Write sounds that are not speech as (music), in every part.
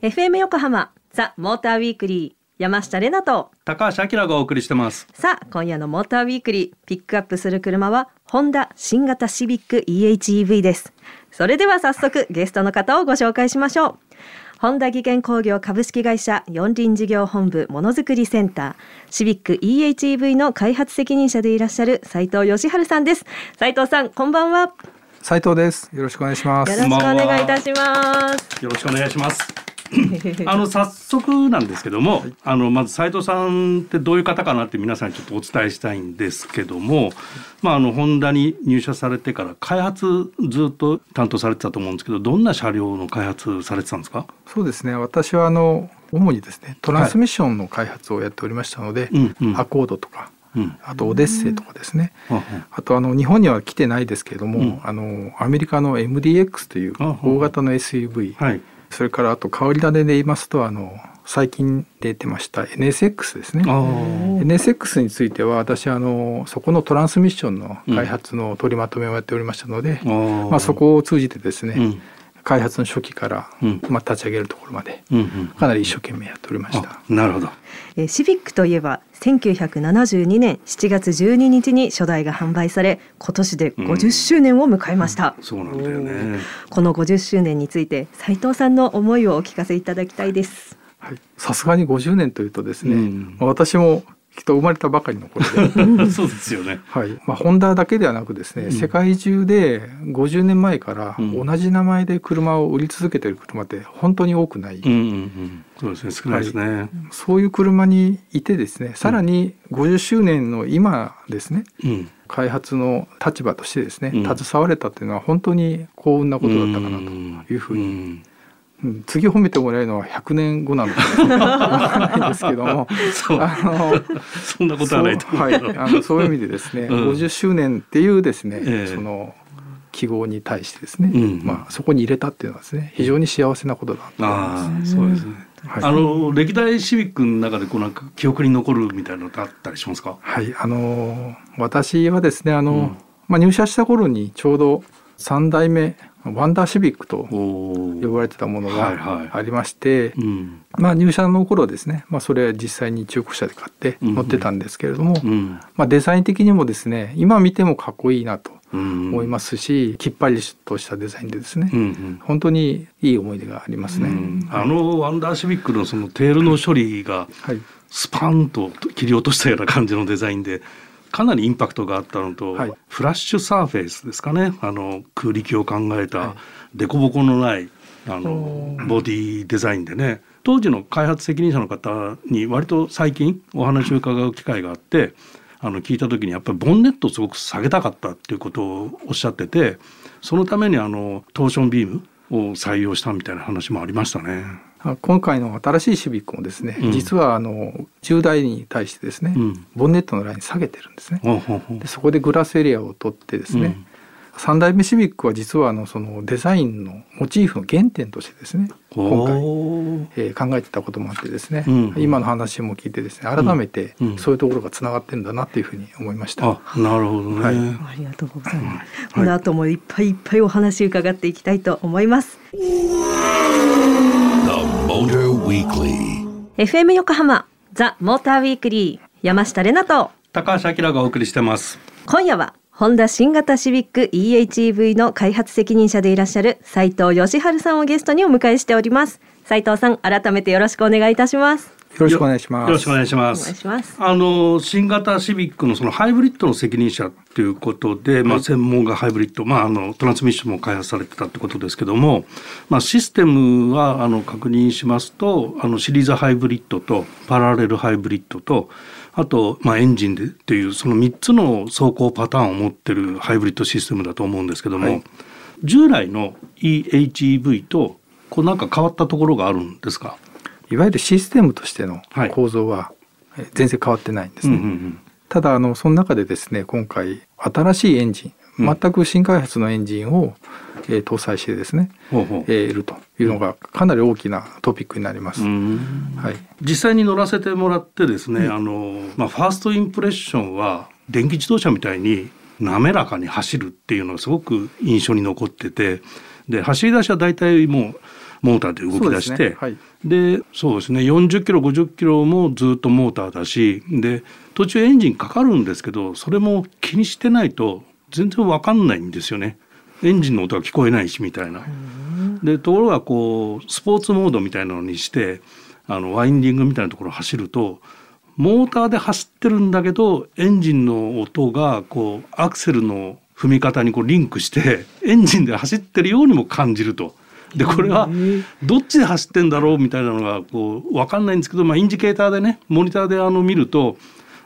FM 横浜ザ・モーターウィークリー山下れなと。高橋明がお送りしてます。さあ今夜のモーターウィークリーピックアップする車はホンダ新型シビック EHEV です。それでは早速ゲストの方をご紹介しましょう。ホンダ技研工業株式会社四輪事業本部ものづくりセンター。シビック EHEV の開発責任者でいらっしゃる斉藤義治さんです。斉藤さんこんばんは斉藤ですよろしくお願いしますよろしくお願いいたしますよろしくお願いします (laughs) あの早速なんですけども、はい、あのまず斉藤さんってどういう方かなって皆さんにちょっとお伝えしたいんですけども、まああのホンダに入社されてから開発ずっと担当されてたと思うんですけど、どんな車両の開発されてたんですか？そうですね。私はあの主にですねトランスミッションの開発をやっておりましたので、はいアコードとか。あとオデッセイとかですね、うん、あとあの日本には来てないですけれども、うん、あのアメリカの MDX という大型の SUV、はい、それからあと変わり種で言いますとあの最近出てました NSX ですね。NSX については私あのそこのトランスミッションの開発の取りまとめをやっておりましたので、うん、まあ、そこを通じてですね、うん、開発の初期から、うん、まあ、立ち上げるところまで、かなり一生懸命やっておりました。なるほど。えシビックといえば1972年7月12日に初代が販売され今年で50周年を迎えました、うん、そうなんだよね。この50周年について斉藤さんの思いをお聞かせいただきたいです。さすがに50年というとですね、うん、私もきっと生まれたばかりの頃で。(laughs) そうですよね、はい。まあ、ホンダだけではなくですね、うん、世界中で50年前から同じ名前で車を売り続けている車って本当に多くない、うんうんうん、そうですね。少ないですね、はい、そういう車にいてですねさらに50周年の今ですね、うん、開発の立場としてですね、携われたっていうのは本当に幸運なことだったかなというふうに次褒めてもらえるのは100年後なのかわないですけども。あのそんなことはないと。はい、あのそういう意味でですね、うん、50周年っていうですね、えー、その記号に対してですね、うん、まあそこに入れたっていうのはですね非常に幸せなことだと思います。そうですね。はい、あの歴代シビックの中でこうなんか記憶に残るみたいなのってあったりしますか？はい、あの私はですねあの、うん、まあ入社した頃にちょうど三代目ワンダーシビックと呼ばれてたものがありまして、はいはいうん、まあ入社の頃ですね、まあ、それは実際に中古車で買って乗ってたんですけれども、うん。うん、まあ、デザイン的にもですね今見てもかっこいいなと思いますし、きっぱりとしたデザインでですね、うんうん、本当にいい思い出がありますね。あのワンダーシビックのそのテールの処理がスパンと切り落としたような感じのデザインでかなりインパクトがあったのと、はい、フラッシュサーフェイスですかね。あの空力を考えた凸凹のないあのボディデザインでね。当時の開発責任者の方に割と最近お話を伺う機会があってあの聞いた時にやっぱりボンネットをすごく下げたかったっていうことをおっしゃっててそのためにあのトーションビームを採用したみたいな話もありましたね。今回の新しいシビックもですね、うん、実はあの10台に対してですね、うん、ボンネットのライン下げてるんですね。でそこでグラスエリアを取ってですね、うん、3代目シビックは実はあのそのデザインのモチーフの原点としてですね今回、えー、考えてたこともあってですね、今の話も聞いてですね改めてそういうところがつながってるんだなっていうふうに思いました。なるほどね、はい、ありがとうございます。この後もいっぱいいっぱいお話伺っていきたいと思います。FM 横浜ザ・モーターウィークリー山下れなと。高橋明がお送りしてます。今夜はホンダ新型シビック EHEV の開発責任者でいらっしゃる斉藤義治さんをゲストにお迎えしております。斉藤さん改めてよろしくお願いいたします。よろしくお願いします。よろしくお願いします。あの新型シビックのそのハイブリッドの責任者ということで、まあ専門がハイブリッド、まああのトランスミッションも開発されてたってことですけども、まあシステムはあの確認しますと、あのシリーズハイブリッドとパラレルハイブリッドとあと、まあ、エンジンでっていうその3つの走行パターンを持ってるハイブリッドシステムだと思うんですけども、はい、従来の EHEV とこうなんか変わったところがあるんですか？いわゆるシステムとしての構造は全然変わってないんですね。ただあのその中でですね今回新しいエンジン全く新開発のエンジンを、えー、搭載してですね、うえいるというのがかなり大きなトピックになります。はい、実際に乗らせてもらってですね、うん、あのまあファーストインプレッションは電気自動車みたいに滑らかに走るっていうのがすごく印象に残っててで走り出しは大体もうモーターで動き出して、ねはい、でそうですね40キロ50キロもずっとモーターだしで途中エンジンかかるんですけどそれも気にしてないと全然わかんないんですよね。エンジンの音が聞こえないしみたいな。でところがこうスポーツモードみたいなのにしてあのワインディングみたいなところを走るとモーターで走ってるんだけどエンジンの音がこうアクセルの踏み方にこうリンクしてエンジンで走ってるようにも感じると。でこれはどっちで走ってんだろうみたいなのがこう分かんないんですけど、まあ、インジケーターでねモニターであの見ると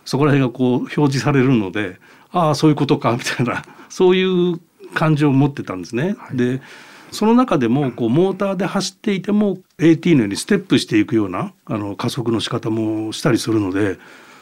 そこら辺がこう表示されるのでああそういうことかみたいな (laughs) そういう感じを持ってたんですね。はい、でその中でもこうモーターで走っていても AT のようにステップしていくようなあの加速の仕方もしたりするので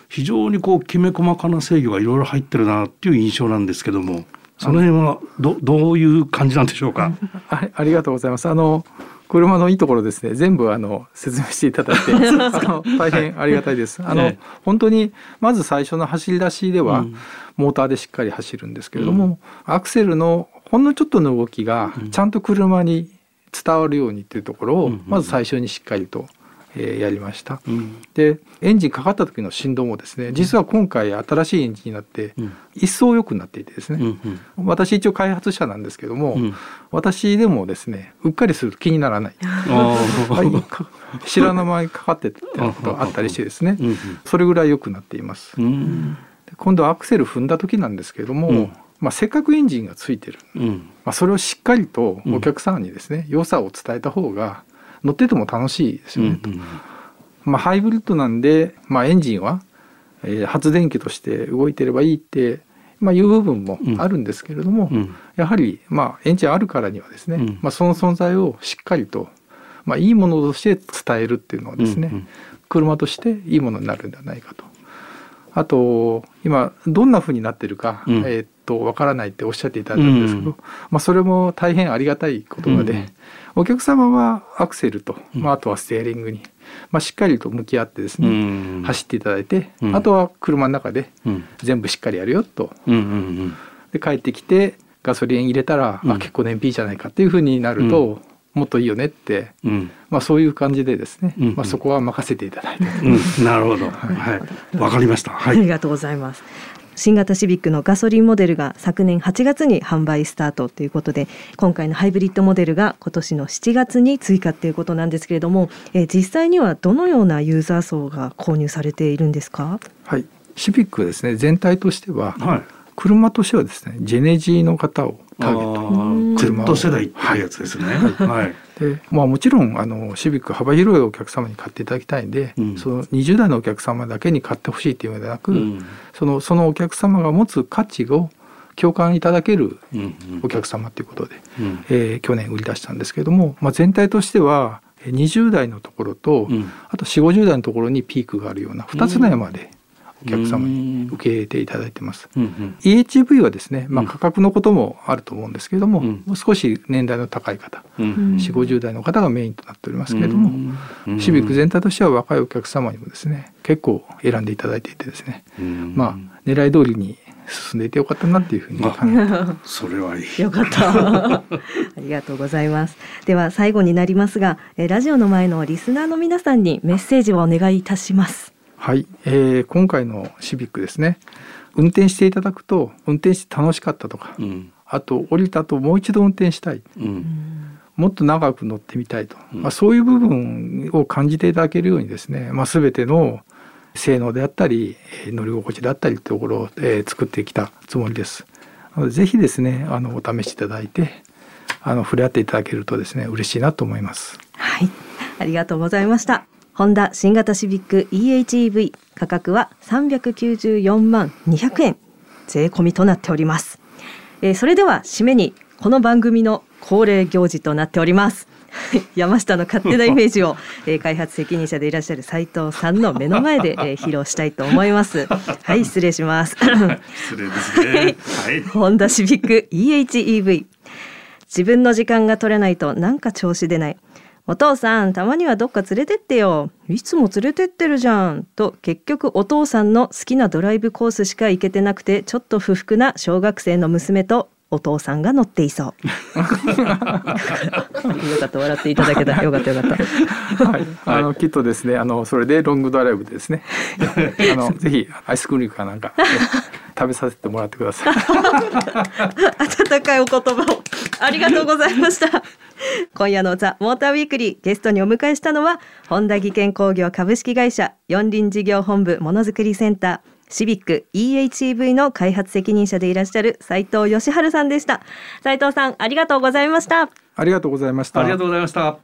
非常にこうきめ細かな制御がいろいろ入ってるなっていう印象なんですけどもその辺はどどういう感じなんでしょうか？あ (laughs) ありがとうございます。あの車のいいところですね。全部あの説明していただいて (laughs) 大変ありがたいです。あの、ね、本当にまず最初の走り出しでは、うん、モーターでしっかり走るんですけれども、うん、アクセルのほんのちょっとの動きがちゃんと車に伝わるようにっていうところをまず最初にしっかりと、えー、やりました、うん、でエンジンかかった時の振動もですね実は今回新しいエンジンになって一層良くなっていてですね、うんうん、私一応開発者なんですけども、うん、私でもですねうっかりすると気にならない。(laughs) 知らぬ間にかかってってことあったりしてですねそれぐらい良くなっています。今度アクセル踏んだ時なんですけれども、まあ、せっかくエンジンがついてる、うん、まあ、それをしっかりとお客さんにですね、うん、良さを伝えた方が乗ってても楽しいですよねと。まあ、ハイブリッドなんで、まあ、エンジンは、えー、発電機として動いてればいいって、まあ、いう部分もあるんですけれども、うん、やはり、まあ、エンジンあるからにはですね、まあ、その存在をしっかりと、まあ、いいものとして伝えるっていうのはですね、車としていいものになるんではないかと。あと今どんなふうになってるか、うん、えー、っとわからないっておっしゃっていただいたんですけど、うん、まあ、それも大変ありがたい言葉で、うん、お客様はアクセルと、まあ、あとはステアリングに、まあ、しっかりと向き合ってですね、走っていただいて、あとは車の中で全部しっかりやるよと、で帰ってきてガソリン入れたら、あ結構燃費じゃないかっていうふうになると、もっといいよねって、うん、まあそういう感じでですね、うんうん、まあそこは任せていただいて、うん、なるほど、はい、わ、かりました、はい、ありがとうございます。新型シビックのガソリンモデルが昨年8月に販売スタートということで今回のハイブリッドモデルが今年の7月に追加ということなんですけれども、えー、実際にはどのようなユーザー層が購入されているんですか？はい。シビックですね全体としては、はい、車としてはですねジェネジーの方をターゲット車 Z 世代っていうやつですね。はい。でまあ、もちろんあのシビック幅広いお客様に買っていただきたいんで、うん、その20代のお客様だけに買ってほしいっていうのではなく、うん、そのそのお客様が持つ価値を共感いただけるお客様ということで、うん。うん、えー、去年売り出したんですけれども、まあ、全体としては20代のところと、うん、あと4 5 0代のところにピークがあるような2つの山でお客様に受け入れていただいてます。うんうん、EHV はですね、まあ、価格のこともあると思うんですけれども、うん、もう少し年代の高い方、うん、4 5 0代の方がメインとなっておりますけれども、うん、シビック全体としては若いお客様にもですね結構選んでいただいていてですね、まあ狙い通りに進んでいてよかったなっていうふうにそれはいい。よかった。(laughs) ありがとうございます。では最後になりますが、ラジオの前のリスナーの皆さんにメッセージをお願いいたします。はい、えー、今回のシビックですね。運転していただくと運転して楽しかったとか、うん、あと降りた後もう一度運転したい、うん、もっと長く乗ってみたいと、うん、まあ、そういう部分を感じていただけるようにですね、まあ、全ての性能であったり乗り心地であったりというところを、えー、作ってきたつもりです。ぜひですねあのお試しいただいてあの触れ合っていただけるとですね嬉しいなと思います。はい。ありがとうございました。ホンダ新型シビック EHEV 価格は394万200円。税込みとなっております、えー、それでは締めにこの番組の恒例行事となっております。(laughs) 山下の勝手なイメージを、えー、開発責任者でいらっしゃる斉藤さんの目の前で、えー、披露したいと思います。(laughs) はい失礼します。(laughs) 失礼ですね。はい。ホンダシビック EHEV 自分の時間が取れないとなんか調子出ないお父さんたまにはどっか連れてってよいつも連れてってるじゃんと結局お父さんの好きなドライブコースしか行けてなくてちょっと不服な小学生の娘とお父さんが乗っていそう。(laughs) よかった笑っていただけた (laughs) よかったよかった。はい、あのきっとですねあのそれでロングドライブですね。(laughs) あのぜひアイスクリームかなんか食べさせてもらってください。温かいお言葉をありがとうございました。今夜のザ・モーターウィークリーゲストにお迎えしたのは本田技研工業株式会社四輪事業本部ものづくりセンターシビック EHEV の開発責任者でいらっしゃる斉藤義治さんでした。斉藤さんありがとうございました。ありがとうございました。ありがとうございました。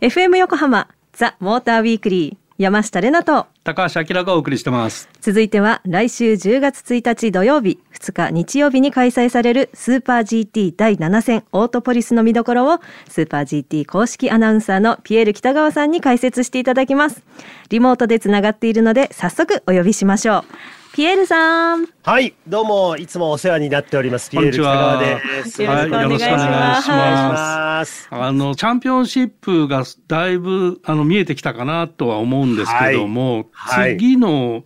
FM 横浜ザ・モーターウィークリー山下れなと。高橋明がお送りしてます。続いては来週10月1日土曜日2日日曜日に開催されるスーパー GT 第7戦オートポリスの見どころをスーパー GT 公式アナウンサーのピエール北川さんに解説していただきます。リモートでつながっているので早速お呼びしましょうピエールさん。はい、どうもいつもお世話になっております。ピエール北川です。よろしくお願いします。あのチャンピオンシップがだいぶあの見えてきたかなとは思うんですけども、はいはい、次の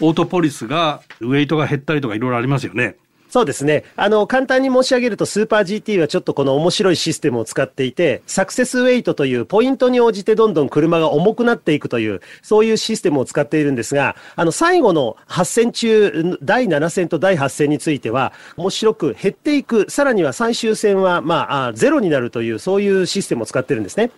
オートポリスがウェイトが減ったりとかいろいろありますよね。そうですね。あの、簡単に申し上げると、スーパー GT はちょっとこの面白いシステムを使っていて、サクセスウェイトというポイントに応じてどんどん車が重くなっていくという、そういうシステムを使っているんですが、あの、最後の8戦中、第7戦と第8戦については、面白く減っていく、さらには最終戦は、まあ、ゼロになるという、そういうシステムを使ってるんですね。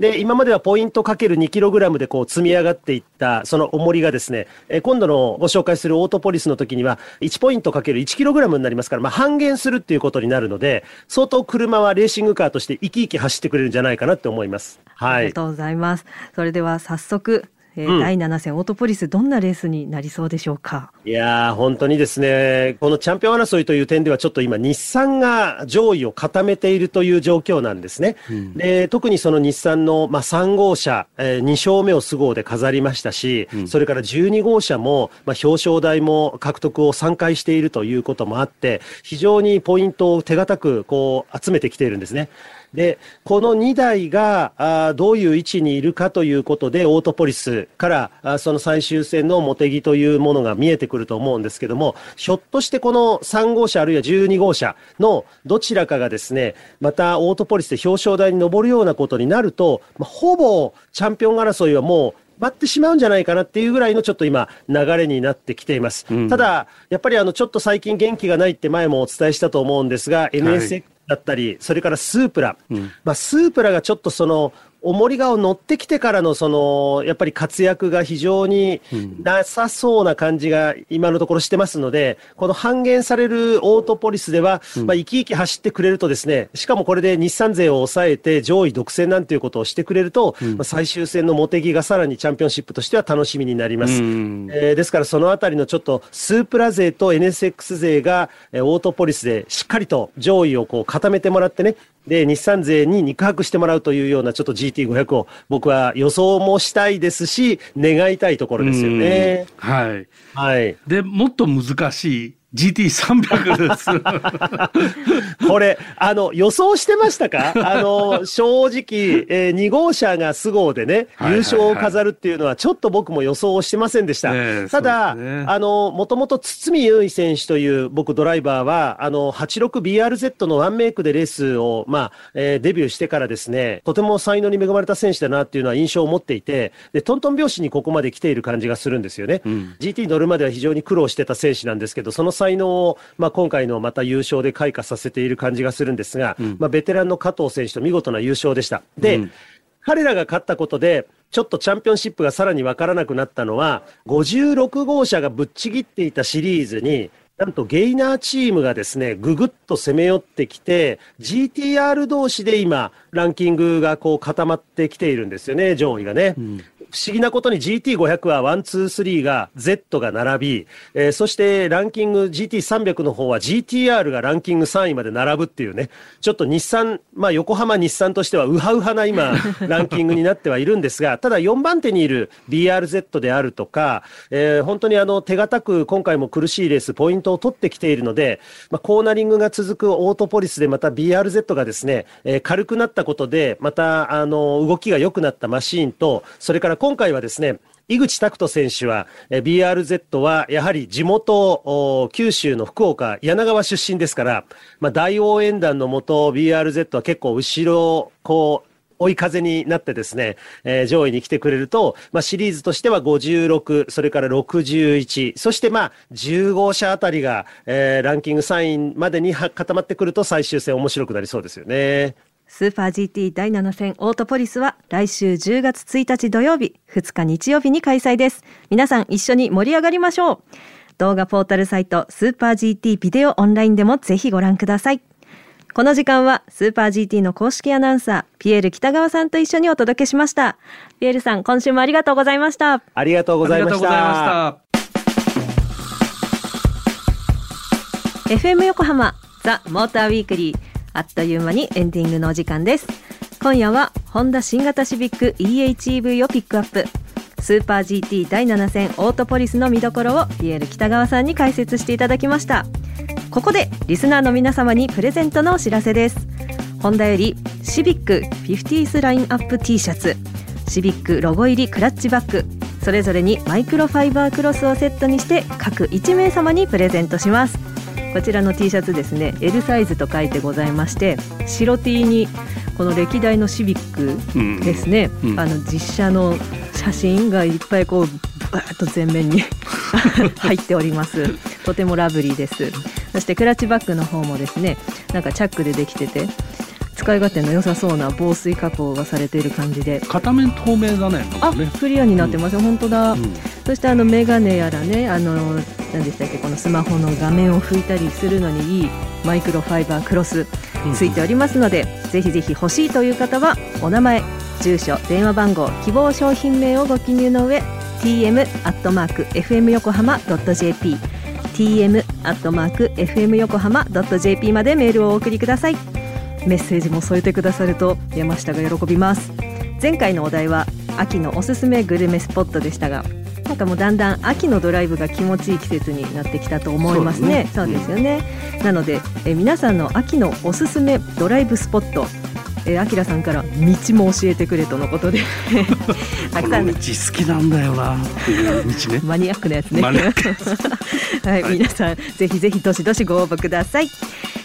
で、今まではポイントかける 2kg でこう積み上がっていったその重りがですね、え今度のご紹介するオートポリスの時には1ポイントかける 1kg になりますから、まあ、半減するっていうことになるので、相当車はレーシングカーとして生き生き走ってくれるんじゃないかなって思います。はい。ありがとうございます。それでは早速えー、うん、第7戦オートポリスどんなレースになりそうでしょうか？いや本当にですねこのチャンピオン争いという点ではちょっと今日産が上位を固めているという状況なんですね、うん、で特にその日産の、まあ、3号車、えー、2勝目をス号で飾りましたし、うん、それから12号車も、まあ、表彰台も獲得を3回しているということもあって非常にポイントを手堅くこう集めてきているんですね。で、この2台があどういう位置にいるかということで、オートポリスからあその最終戦の茂木というものが見えてくると思うんですけども、ひょっとしてこの3号車あるいは12号車のどちらかがですね、またオートポリスで表彰台に上るようなことになると、まあ、ほぼチャンピオン争いはもう待ってしまうんじゃないかなっていうぐらいのちょっと今流れになってきています。うん、ただ、やっぱりあのちょっと最近元気がないって前もお伝えしたと思うんですが、NSX だったり、それからスープラ、うん、まあ、スープラがちょっとその重りが乗ってきてからのそのやっぱり活躍が非常になさそうな感じが今のところしてますので、この半減されるオートポリスでは、まあ、生き生き走ってくれるとですね、しかもこれで日産勢を抑えて上位独占なんていうことをしてくれると、まあ、最終戦の茂木がさらにチャンピオンシップとしては楽しみになります。えー、ですからそのあたりのちょっとスープラ勢と NSX 勢がオートポリスでしっかりと上位をこう固めてもらってね、で、日産勢に肉薄してもらうというようなちょっと GT500 を僕は予想もしたいですし、願いたいところですよね。はい。はい。で、もっと難しい GT300 です。(laughs) これ、あの、予想してましたか？あの、正直、えー、2号車がス号でね、優勝を飾るっていうのは、ちょっと僕も予想をしてませんでした。ただ、ね、あの、もともと堤優衣選手という僕ドライバーは、あの、86BRZ のワンメイクでレースを、まあ、えー、デビューしてからですね、とても才能に恵まれた選手だなっていうのは印象を持っていて、で、トントン拍子にここまで来ている感じがするんですよね。うん、GT 乗るまでは非常に苦労してた選手なんですけど、その才能を、まあ、今回のまた優勝で開花させている感じがするんですが、うん、まあ、ベテランの加藤選手と見事な優勝でした。で、うん、彼らが勝ったことで、ちょっとチャンピオンシップがさらに分からなくなったのは、56号車がぶっちぎっていたシリーズに、なんとゲイナーチームがですね、ぐぐっと攻め寄ってきて、GTR 同士で今、ランキングがこう固まってきているんですよね、上位がね。うん、不思議なことに GT500 は1、2、3が Z が並び、えー、そしてランキング GT300 の方は GTR がランキング3位まで並ぶっていうね、ちょっと日産、まあ横浜日産としてはウハウハな今、(laughs) ランキングになってはいるんですが、ただ4番手にいる BRZ であるとか、えー、本当にあの手堅く今回も苦しいレース、ポイントを取ってきているので、まあ、コーナリングが続くオートポリスでまた BRZ がですね、えー、軽くなったことで、またあの動きが良くなったマシーンと、それから今回はですね、井口拓人選手は、BRZ はやはり地元、九州の福岡、柳川出身ですから、まあ、大応援団のもと、BRZ は結構後ろ、こう、追い風になってですね、えー、上位に来てくれると、まあ、シリーズとしては56、それから61、そしてまあ、10号車あたりが、えー、ランキング3位までに固まってくると最終戦面白くなりそうですよね。スーパー GT 第7戦オートポリスは来週10月1日土曜日、2日日曜日に開催です。皆さん一緒に盛り上がりましょう。動画ポータルサイトスーパー GT ビデオオンラインでもぜひご覧ください。この時間はスーパー GT の公式アナウンサー、ピエール北川さんと一緒にお届けしました。ピエールさん、今週もありがとうございました。ありがとうございました。FM 横浜ザ・モーターウィークリーあっという間にエンディングのお時間です。今夜はホンダ新型シビック EHEV をピックアップ。スーパー GT 第7戦オートポリスの見どころをピエール北川さんに解説していただきました。ここでリスナーの皆様にプレゼントのお知らせです。ホンダよりシビック 50th ラインアップ T シャツ。シビックロゴ入りクラッチバッグ。それぞれにマイクロファイバークロスをセットにして各1名様にプレゼントします。こちらの T シャツですね L サイズと書いてございまして白 T にこの歴代のシビックですね、うんうん、あの実写の写真がいっぱいこうバーッと前面に (laughs) 入っております。とてもラブリーです。そしてクラッチバッグの方もですねなんかチャックでできてて使い勝手の良さそうな防水加工がされている感じで。片面透明だね。あクリアになってますよ、うん、本当だ、うん、そしてあのメガネやらねあの何でしたっけ？このスマホの画面を拭いたりするのにいいマイクロファイバークロスついておりますので、うん、ぜひぜひ欲しいという方はお名前住所電話番号希望商品名をご記入の上 tm アットマーク fm 横浜 .jp tm アットマーク fm 横浜 .jp までメールをお送りください。メッセージも添えてくださると山下が喜びます。前回のお題は秋のおすすめグルメスポットでしたがなんかもうだんだん秋のドライブが気持ちいい季節になってきたと思いますね。そうですよね、うん、なのでえ皆さんの秋のおすすめドライブスポットえあきらさんから道も教えてくれとのことで。(laughs) たくさん。道好きなんだよな。っていう道ね。(laughs) マニアックなやつね。(laughs) はい、皆さんぜひぜひどしどしご応募ください。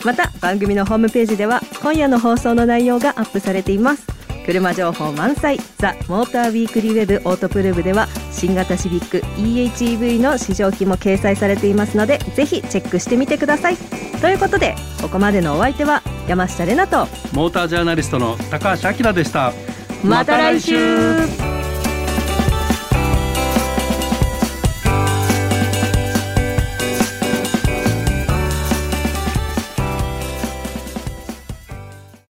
また番組のホームページでは今夜の放送の内容がアップされています車情報満載。ザ・モーターウィークリーウェブオートプルーブでは新型シビック EHEV の試乗機も掲載されていますのでぜひチェックしてみてください。ということでここまでのお相手は山下れなとモータージャーナリストの高橋明でした。また来週